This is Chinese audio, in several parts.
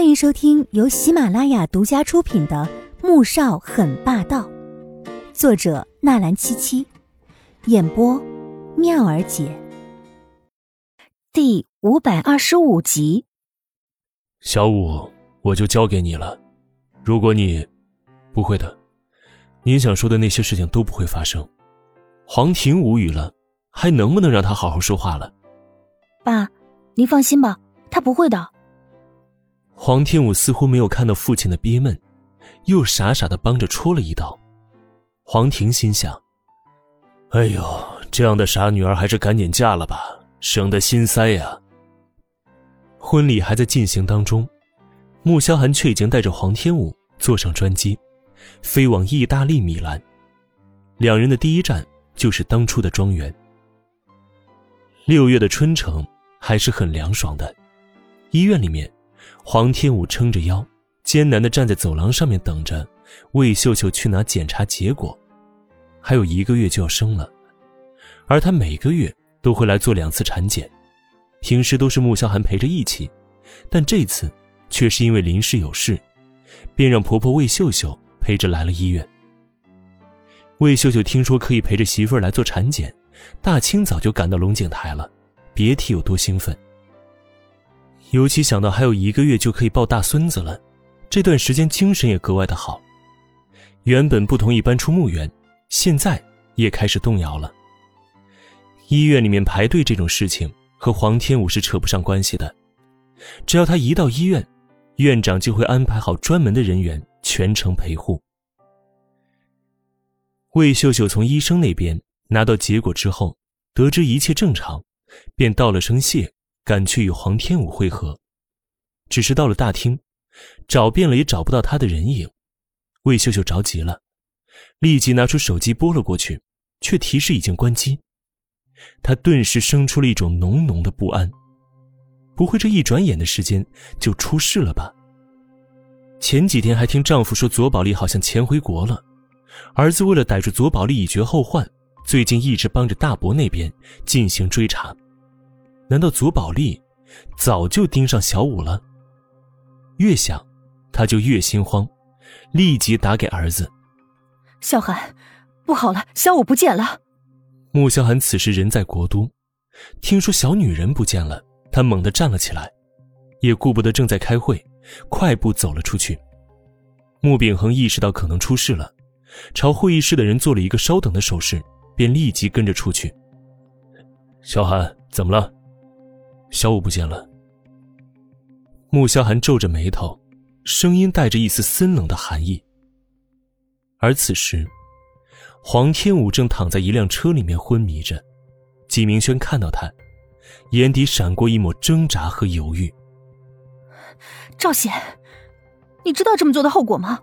欢迎收听由喜马拉雅独家出品的《穆少很霸道》，作者纳兰七七，演播妙儿姐。第五百二十五集。小五，我就交给你了。如果你不会的，你想说的那些事情都不会发生。黄婷无语了，还能不能让他好好说话了？爸，您放心吧，他不会的。黄天武似乎没有看到父亲的憋闷，又傻傻的帮着戳了一刀。黄婷心想：“哎呦，这样的傻女儿还是赶紧嫁了吧，省得心塞呀。”婚礼还在进行当中，穆萧寒却已经带着黄天武坐上专机，飞往意大利米兰。两人的第一站就是当初的庄园。六月的春城还是很凉爽的，医院里面。黄天武撑着腰，艰难的站在走廊上面等着魏秀秀去拿检查结果。还有一个月就要生了，而她每个月都会来做两次产检，平时都是穆萧寒陪着一起，但这次却是因为临时有事，便让婆婆魏秀秀陪着来了医院。魏秀秀听说可以陪着媳妇儿来做产检，大清早就赶到龙井台了，别提有多兴奋。尤其想到还有一个月就可以抱大孙子了，这段时间精神也格外的好。原本不同意搬出墓园，现在也开始动摇了。医院里面排队这种事情和黄天武是扯不上关系的，只要他一到医院，院长就会安排好专门的人员全程陪护。魏秀秀从医生那边拿到结果之后，得知一切正常，便道了声谢。赶去与黄天武会合，只是到了大厅，找遍了也找不到他的人影。魏秀秀着急了，立即拿出手机拨了过去，却提示已经关机。她顿时生出了一种浓浓的不安，不会这一转眼的时间就出事了吧？前几天还听丈夫说左宝莉好像潜回国了，儿子为了逮住左宝莉以绝后患，最近一直帮着大伯那边进行追查。难道左宝莉早就盯上小五了？越想，他就越心慌，立即打给儿子：“萧寒，不好了，小五不见了。”穆萧寒此时人在国都，听说小女人不见了，他猛地站了起来，也顾不得正在开会，快步走了出去。穆秉恒意识到可能出事了，朝会议室的人做了一个稍等的手势，便立即跟着出去。萧寒，怎么了？小五不见了。穆萧寒皱着眉头，声音带着一丝森冷的寒意。而此时，黄天武正躺在一辆车里面昏迷着。纪明轩看到他，眼底闪过一抹挣扎和犹豫。赵显，你知道这么做的后果吗？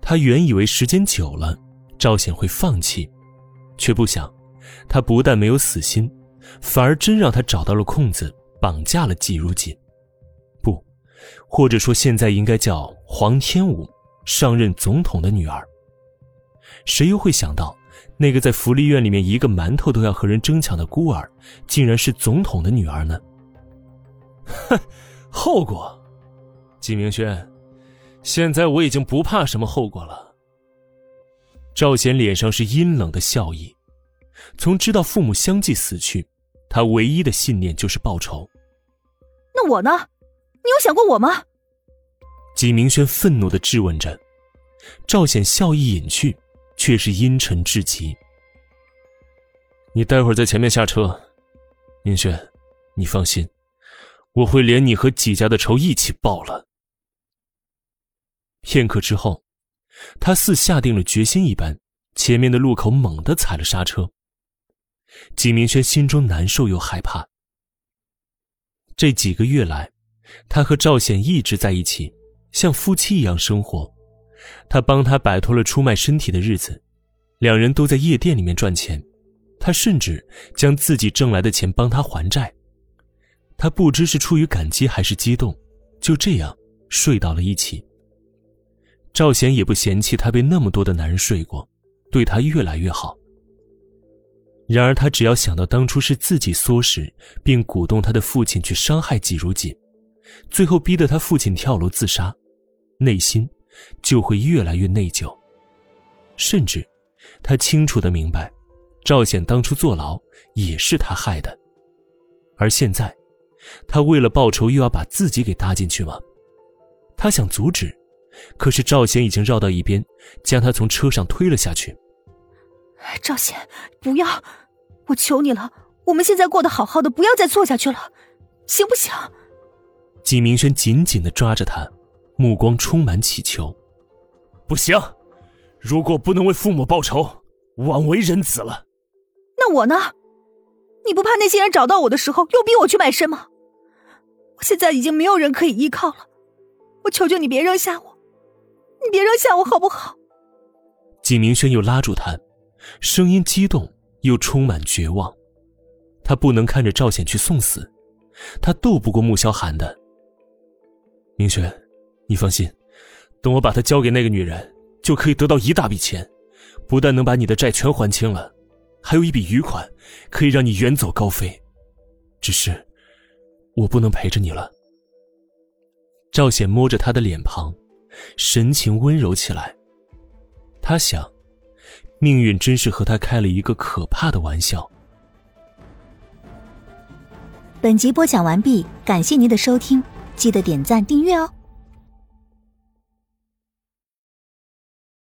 他原以为时间久了，赵显会放弃，却不想，他不但没有死心。反而真让他找到了空子，绑架了季如锦，不，或者说现在应该叫黄天武上任总统的女儿。谁又会想到，那个在福利院里面一个馒头都要和人争抢的孤儿，竟然是总统的女儿呢？哼，后果，季明轩，现在我已经不怕什么后果了。赵显脸上是阴冷的笑意，从知道父母相继死去。他唯一的信念就是报仇。那我呢？你有想过我吗？纪明轩愤怒的质问着。赵显笑意隐去，却是阴沉至极。你待会儿在前面下车。明轩，你放心，我会连你和纪家的仇一起报了。片刻之后，他似下定了决心一般，前面的路口猛地踩了刹车。纪明轩心中难受又害怕。这几个月来，他和赵显一直在一起，像夫妻一样生活。他帮他摆脱了出卖身体的日子，两人都在夜店里面赚钱。他甚至将自己挣来的钱帮他还债。他不知是出于感激还是激动，就这样睡到了一起。赵显也不嫌弃他被那么多的男人睡过，对他越来越好。然而，他只要想到当初是自己唆使并鼓动他的父亲去伤害季如锦，最后逼得他父亲跳楼自杀，内心就会越来越内疚。甚至，他清楚的明白，赵显当初坐牢也是他害的。而现在，他为了报仇又要把自己给搭进去吗？他想阻止，可是赵显已经绕到一边，将他从车上推了下去。赵显，不要！我求你了，我们现在过得好好的，不要再错下去了，行不行？纪明轩紧紧的抓着他，目光充满乞求。不行，如果不能为父母报仇，枉为人子了。那我呢？你不怕那些人找到我的时候又逼我去卖身吗？我现在已经没有人可以依靠了，我求求你别扔下我，你别扔下我好不好？纪明轩又拉住他，声音激动又充满绝望。他不能看着赵显去送死，他斗不过穆萧寒的。明轩，你放心，等我把他交给那个女人，就可以得到一大笔钱，不但能把你的债全还清了。还有一笔余款，可以让你远走高飞。只是，我不能陪着你了。赵显摸着他的脸庞，神情温柔起来。他想，命运真是和他开了一个可怕的玩笑。本集播讲完毕，感谢您的收听，记得点赞订阅哦。